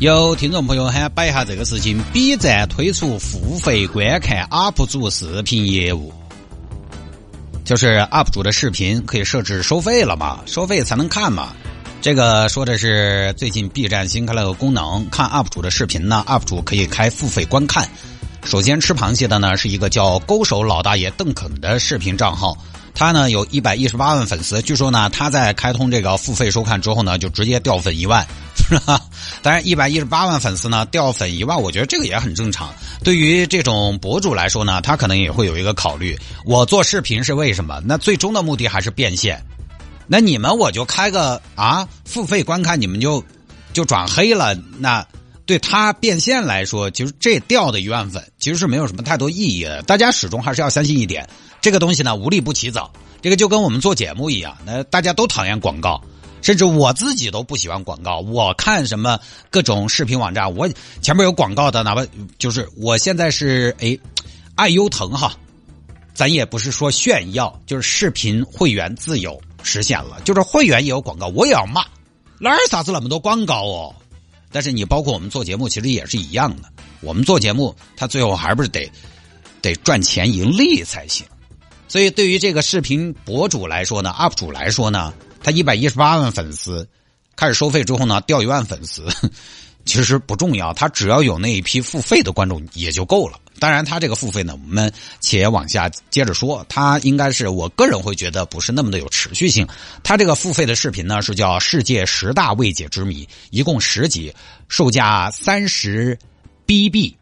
有听众朋友喊摆一下这个事情：B 站推出付费观看 UP 主视频业务，就是 UP 主的视频可以设置收费了嘛？收费才能看嘛？这个说的是最近 B 站新开了个功能，看 UP 主的视频呢，UP 主可以开付费观看。首先吃螃蟹的呢是一个叫勾手老大爷邓肯的视频账号。他呢有一百一十八万粉丝，据说呢他在开通这个付费收看之后呢，就直接掉粉一万，是吧？当然一百一十八万粉丝呢掉粉一万，我觉得这个也很正常。对于这种博主来说呢，他可能也会有一个考虑：我做视频是为什么？那最终的目的还是变现。那你们我就开个啊付费观看，你们就就转黑了。那对他变现来说，其实这掉的一万粉其实是没有什么太多意义的。大家始终还是要相信一点。这个东西呢，无利不起早。这个就跟我们做节目一样，那大家都讨厌广告，甚至我自己都不喜欢广告。我看什么各种视频网站，我前面有广告的，哪怕就是我现在是哎爱优腾哈，咱也不是说炫耀，就是视频会员自由实现了，就是会员也有广告，我也要骂，哪儿啥子那么多广告哦？但是你包括我们做节目，其实也是一样的，我们做节目，他最后还不是得得赚钱盈利才行。所以，对于这个视频博主来说呢，UP 主来说呢，他一百一十八万粉丝，开始收费之后呢，掉一万粉丝，其实不重要，他只要有那一批付费的观众也就够了。当然，他这个付费呢，我们且往下接着说，他应该是我个人会觉得不是那么的有持续性。他这个付费的视频呢，是叫《世界十大未解之谜》，一共十集，售价三十 BB。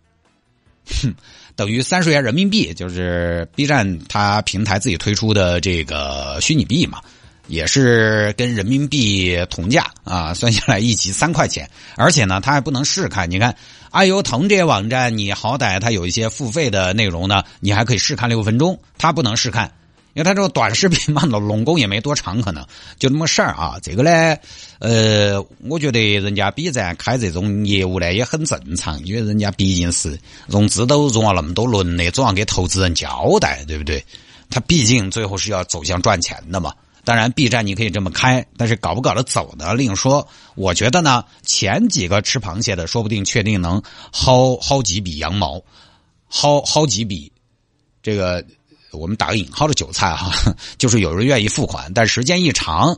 哼。等于三十元人民币，就是 B 站它平台自己推出的这个虚拟币嘛，也是跟人民币同价啊，算下来一集三块钱，而且呢，它还不能试看。你看，爱优腾这些网站，你好歹它有一些付费的内容呢，你还可以试看六分钟，它不能试看。因为他这个短视频嘛，龙龙工也没多长，可能就那么事儿啊。这个呢，呃，我觉得人家 B 站开这种业务呢也很正常，因为人家毕竟是融资都融了那么多轮的，总要给投资人交代，对不对？他毕竟最后是要走向赚钱的嘛。当然，B 站你可以这么开，但是搞不搞得走呢？另说。我觉得呢，前几个吃螃蟹的，说不定确定能薅薅几笔羊毛，薅薅几笔这个。我们打个引号的韭菜哈，就是有人愿意付款，但时间一长，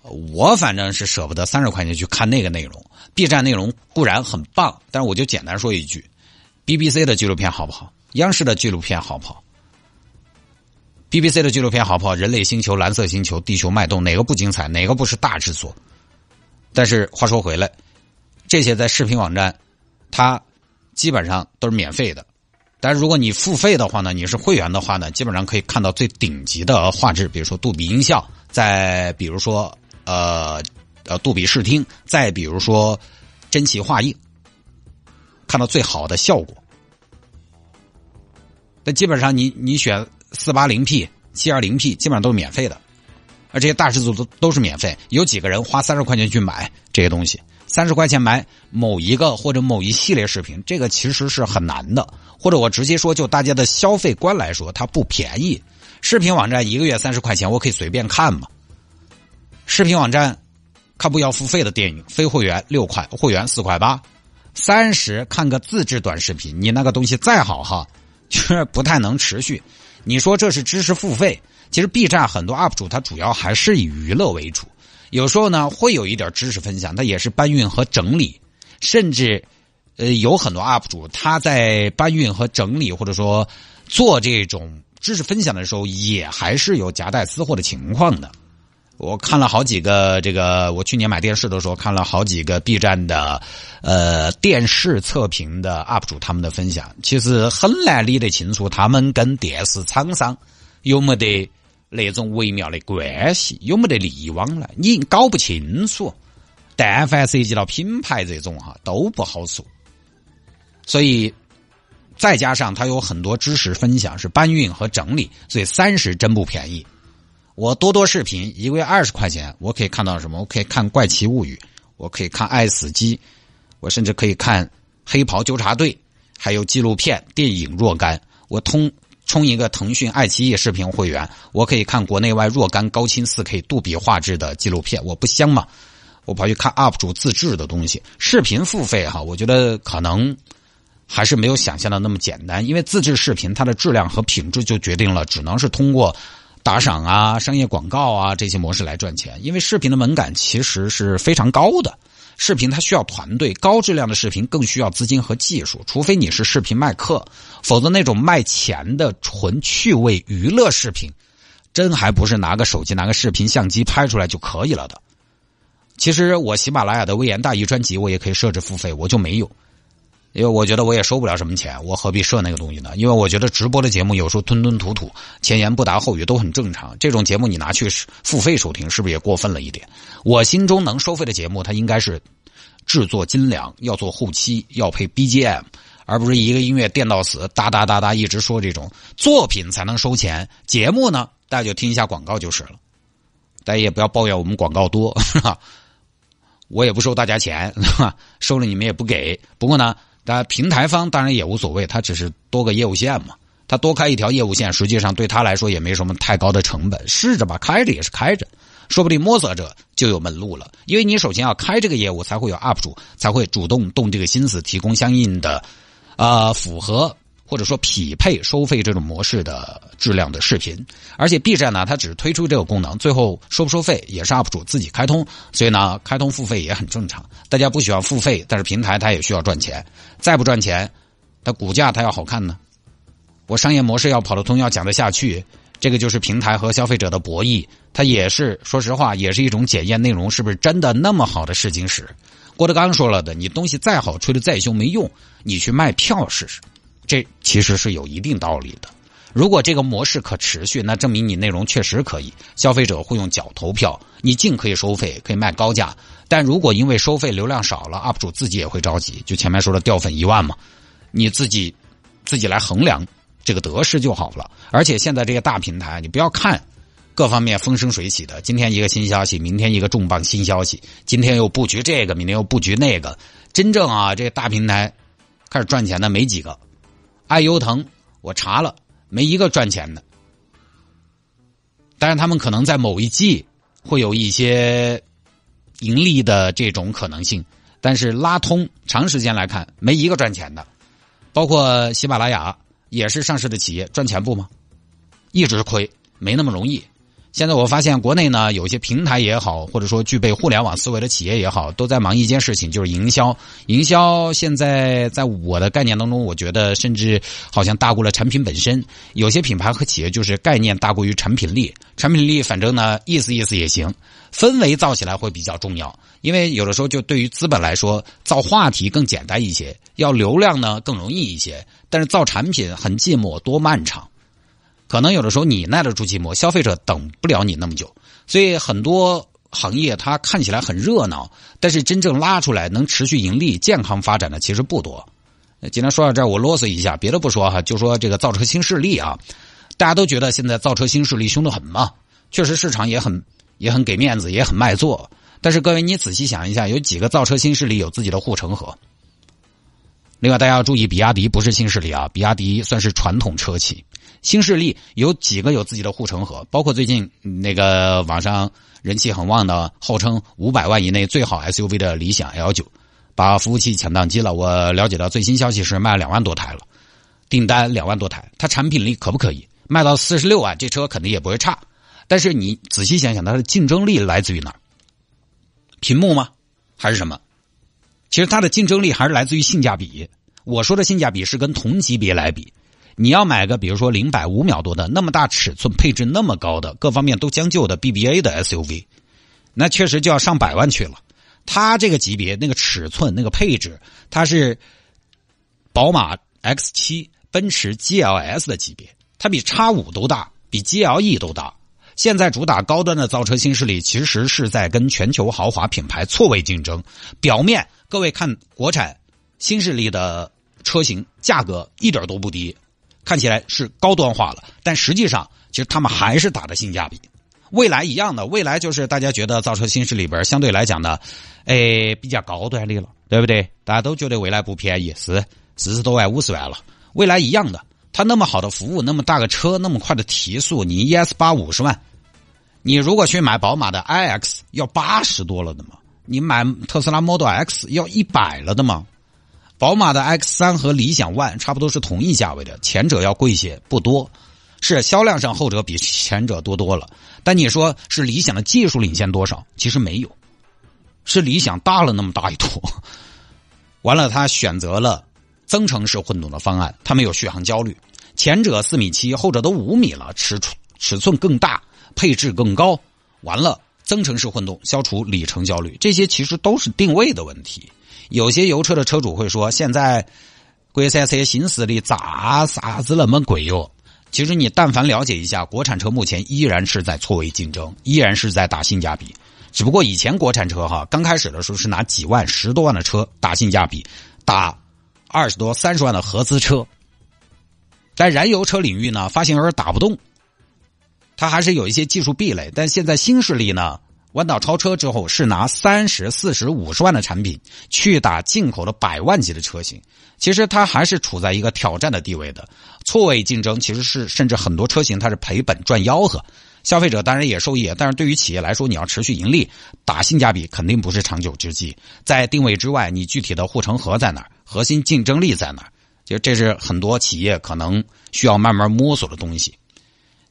我反正是舍不得三十块钱去看那个内容。B 站内容固然很棒，但是我就简单说一句：BBC 的纪录片好不好？央视的纪录片好不好？BBC 的纪录片好不好？人类星球、蓝色星球、地球脉动，哪个不精彩？哪个不是大制作？但是话说回来，这些在视频网站，它基本上都是免费的。但是如果你付费的话呢，你是会员的话呢，基本上可以看到最顶级的画质，比如说杜比音效，再比如说呃呃杜比视听，再比如说真奇画印，看到最好的效果。那基本上你你选四八零 P、七二零 P，基本上都是免费的，而这些大制作都都是免费。有几个人花三十块钱去买这些东西？三十块钱买某一个或者某一系列视频，这个其实是很难的。或者我直接说，就大家的消费观来说，它不便宜。视频网站一个月三十块钱，我可以随便看嘛。视频网站看不要付费的电影，非会员六块，会员四块八，三十看个自制短视频，你那个东西再好哈，就是不太能持续。你说这是知识付费？其实 B 站很多 UP 主他主要还是以娱乐为主。有时候呢，会有一点知识分享，他也是搬运和整理，甚至，呃，有很多 UP 主他在搬运和整理，或者说做这种知识分享的时候，也还是有夹带私货的情况的。我看了好几个这个，我去年买电视的时候看了好几个 B 站的呃电视测评的 UP 主他们的分享，其实很难理得清楚他们跟电视厂商有没得。那种微妙的关系有没得利益往来，你搞不清楚。但凡涉及到品牌这种哈，都不好说。所以，再加上他有很多知识分享，是搬运和整理，所以三十真不便宜。我多多视频一个月二十块钱，我可以看到什么？我可以看《怪奇物语》，我可以看《爱死机》，我甚至可以看《黑袍纠察队》，还有纪录片、电影若干。我通充一个腾讯爱奇艺视频会员，我可以看国内外若干高清四 K 杜比画质的纪录片。我不香吗？我跑去看 UP 主自制的东西，视频付费哈，我觉得可能还是没有想象的那么简单，因为自制视频它的质量和品质就决定了，只能是通过。打赏啊，商业广告啊，这些模式来赚钱，因为视频的门槛其实是非常高的。视频它需要团队，高质量的视频更需要资金和技术。除非你是视频卖客，否则那种卖钱的纯趣味娱乐视频，真还不是拿个手机、拿个视频相机拍出来就可以了的。其实我喜马拉雅的微言大义专辑，我也可以设置付费，我就没有。因为我觉得我也收不了什么钱，我何必设那个东西呢？因为我觉得直播的节目有时候吞吞吐吐、前言不搭后语都很正常。这种节目你拿去付费收听，是不是也过分了一点？我心中能收费的节目，它应该是制作精良，要做后期，要配 BGM，而不是一个音乐电到死，哒哒哒哒一直说这种作品才能收钱。节目呢，大家就听一下广告就是了。大家也不要抱怨我们广告多，是吧？我也不收大家钱，收了你们也不给。不过呢。但平台方当然也无所谓，他只是多个业务线嘛，他多开一条业务线，实际上对他来说也没什么太高的成本，试着吧，开着也是开着，说不定摸索着就有门路了。因为你首先要开这个业务，才会有 UP 主，才会主动动这个心思，提供相应的，啊，符合。或者说匹配收费这种模式的质量的视频，而且 B 站呢，它只推出这个功能，最后收不收费也是 UP 主自己开通，所以呢，开通付费也很正常。大家不需要付费，但是平台它也需要赚钱，再不赚钱，它股价它要好看呢。我商业模式要跑得通，要讲得下去，这个就是平台和消费者的博弈，它也是说实话，也是一种检验内容是不是真的那么好的试金石。郭德纲说了的，你东西再好，吹得再凶没用，你去卖票试试。这其实是有一定道理的。如果这个模式可持续，那证明你内容确实可以，消费者会用脚投票。你尽可以收费，可以卖高价。但如果因为收费流量少了，UP 主自己也会着急。就前面说的掉粉一万嘛，你自己自己来衡量这个得失就好了。而且现在这些大平台，你不要看各方面风生水起的，今天一个新消息，明天一个重磅新消息，今天又布局这个，明天又布局那个。真正啊，这个大平台开始赚钱的没几个。爱优腾，我查了，没一个赚钱的。但是他们可能在某一季会有一些盈利的这种可能性，但是拉通长时间来看，没一个赚钱的。包括喜马拉雅也是上市的企业，赚钱不吗？一直亏，没那么容易。现在我发现国内呢，有些平台也好，或者说具备互联网思维的企业也好，都在忙一件事情，就是营销。营销现在在我的概念当中，我觉得甚至好像大过了产品本身。有些品牌和企业就是概念大过于产品力，产品力反正呢意思意思也行，氛围造起来会比较重要。因为有的时候就对于资本来说，造话题更简单一些，要流量呢更容易一些，但是造产品很寂寞多漫长。可能有的时候你耐得住寂寞，消费者等不了你那么久，所以很多行业它看起来很热闹，但是真正拉出来能持续盈利、健康发展的其实不多。今天说到这儿，我啰嗦一下，别的不说哈，就说这个造车新势力啊，大家都觉得现在造车新势力凶得很嘛，确实市场也很也很给面子，也很卖座。但是各位你仔细想一下，有几个造车新势力有自己的护城河？另外大家要注意，比亚迪不是新势力啊，比亚迪算是传统车企。新势力有几个有自己的护城河，包括最近那个网上人气很旺的，号称五百万以内最好 SUV 的理想 L 九，把服务器抢宕机了。我了解到最新消息是卖了两万多台了，订单两万多台，它产品力可不可以？卖到四十六万，这车肯定也不会差。但是你仔细想想，它的竞争力来自于哪？屏幕吗？还是什么？其实它的竞争力还是来自于性价比。我说的性价比是跟同级别来比。你要买个，比如说零百五秒多的那么大尺寸、配置那么高的、各方面都将就的 BBA 的 SUV，那确实就要上百万去了。它这个级别、那个尺寸、那个配置，它是宝马 X7、奔驰 GLS 的级别，它比叉五都大，比 GLE 都大。现在主打高端的造车新势力，其实是在跟全球豪华品牌错位竞争。表面各位看国产新势力的。车型价格一点都不低，看起来是高端化了，但实际上其实他们还是打的性价比。未来一样的，未来就是大家觉得造车新势力里边相对来讲呢，哎，比较高端的了，对不对？大家都觉得未来不便宜，是四十多万、五十万了。未来一样的，它那么好的服务，那么大个车，那么快的提速，你 ES 八五十万，你如果去买宝马的 iX 要八十多了的嘛，你买特斯拉 Model X 要一百了的嘛。宝马的 X 三和理想 ONE 差不多是同一价位的，前者要贵些，不多。是销量上后者比前者多多了，但你说是理想的技术领先多少？其实没有，是理想大了那么大一坨。完了，他选择了增程式混动的方案，他没有续航焦虑。前者四米七，后者都五米了，尺寸尺寸更大，配置更高。完了，增程式混动消除里程焦虑，这些其实都是定位的问题。有些油车的车主会说：“现在国产车新势力咋啥子那么贵哟？”其实你但凡了解一下，国产车目前依然是在错位竞争，依然是在打性价比。只不过以前国产车哈刚开始的时候是拿几万、十多万的车打性价比，打二十多、三十万的合资车。在燃油车领域呢，发现有点打不动，它还是有一些技术壁垒。但现在新势力呢，弯道超车之后是拿三十四十五十万的产品去打进口的百万级的车型。其实它还是处在一个挑战的地位的，错位竞争其实是甚至很多车型它是赔本赚吆喝，消费者当然也受益，但是对于企业来说，你要持续盈利，打性价比肯定不是长久之计。在定位之外，你具体的护城河在哪，核心竞争力在哪就？这是很多企业可能需要慢慢摸索的东西。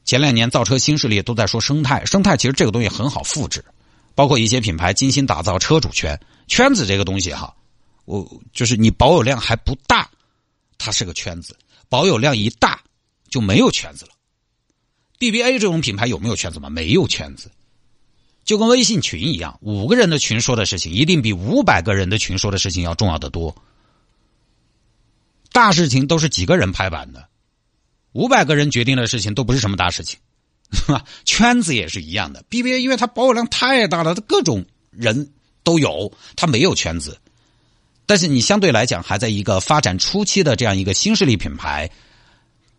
前两年造车新势力都在说生态，生态其实这个东西很好复制，包括一些品牌精心打造车主圈，圈子这个东西哈。我就是你保有量还不大，它是个圈子；保有量一大，就没有圈子了。BBA 这种品牌有没有圈子吗？没有圈子，就跟微信群一样，五个人的群说的事情，一定比五百个人的群说的事情要重要的多。大事情都是几个人拍板的，五百个人决定的事情都不是什么大事情，圈子也是一样的。BBA 因为它保有量太大了，它各种人都有，它没有圈子。但是你相对来讲还在一个发展初期的这样一个新势力品牌，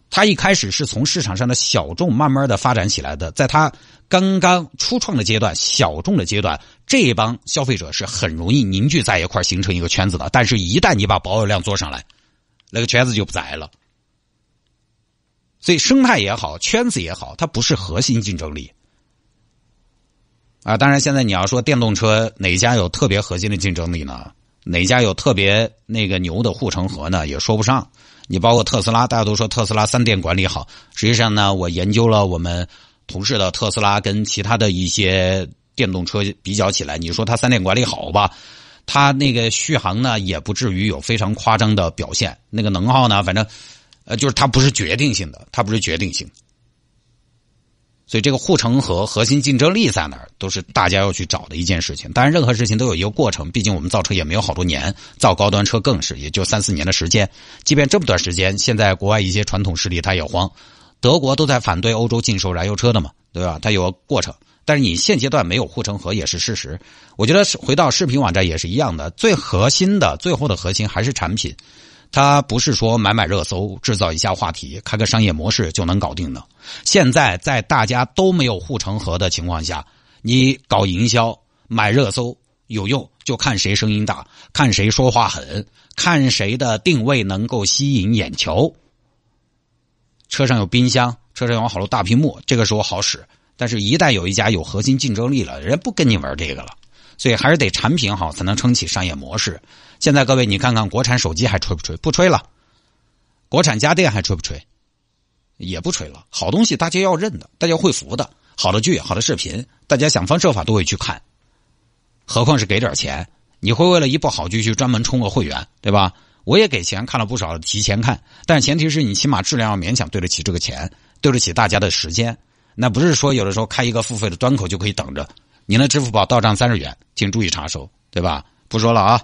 它一开始是从市场上的小众慢慢的发展起来的，在它刚刚初创的阶段、小众的阶段，这帮消费者是很容易凝聚在一块形成一个圈子的。但是，一旦你把保有量做上来，那个圈子就不在了。所以，生态也好，圈子也好，它不是核心竞争力啊。当然，现在你要说电动车哪家有特别核心的竞争力呢？哪家有特别那个牛的护城河呢？也说不上。你包括特斯拉，大家都说特斯拉三电管理好。实际上呢，我研究了我们同事的特斯拉跟其他的一些电动车比较起来，你说它三电管理好吧？它那个续航呢，也不至于有非常夸张的表现。那个能耗呢，反正呃，就是它不是决定性的，它不是决定性。所以这个护城河核心竞争力在哪儿，都是大家要去找的一件事情。当然，任何事情都有一个过程，毕竟我们造车也没有好多年，造高端车更是也就三四年的时间。即便这么短时间，现在国外一些传统势力他也慌，德国都在反对欧洲禁售燃油车的嘛，对吧？它有个过程，但是你现阶段没有护城河也是事实。我觉得回到视频网站也是一样的，最核心的最后的核心还是产品。它不是说买买热搜、制造一下话题、开个商业模式就能搞定的。现在在大家都没有护城河的情况下，你搞营销、买热搜有用，就看谁声音大，看谁说话狠，看谁的定位能够吸引眼球。车上有冰箱，车上有好多大屏幕，这个时候好使。但是，一旦有一家有核心竞争力了，人家不跟你玩这个了。所以还是得产品好才能撑起商业模式。现在各位，你看看国产手机还吹不吹？不吹了。国产家电还吹不吹？也不吹了。好东西大家要认的，大家会服的。好的剧、好的视频，大家想方设法都会去看。何况是给点钱，你会为了一部好剧去专门充个会员，对吧？我也给钱看了不少，提前看，但前提是你起码质量要勉强对得起这个钱，对得起大家的时间。那不是说有的时候开一个付费的端口就可以等着。您的支付宝到账三十元，请注意查收，对吧？不说了啊。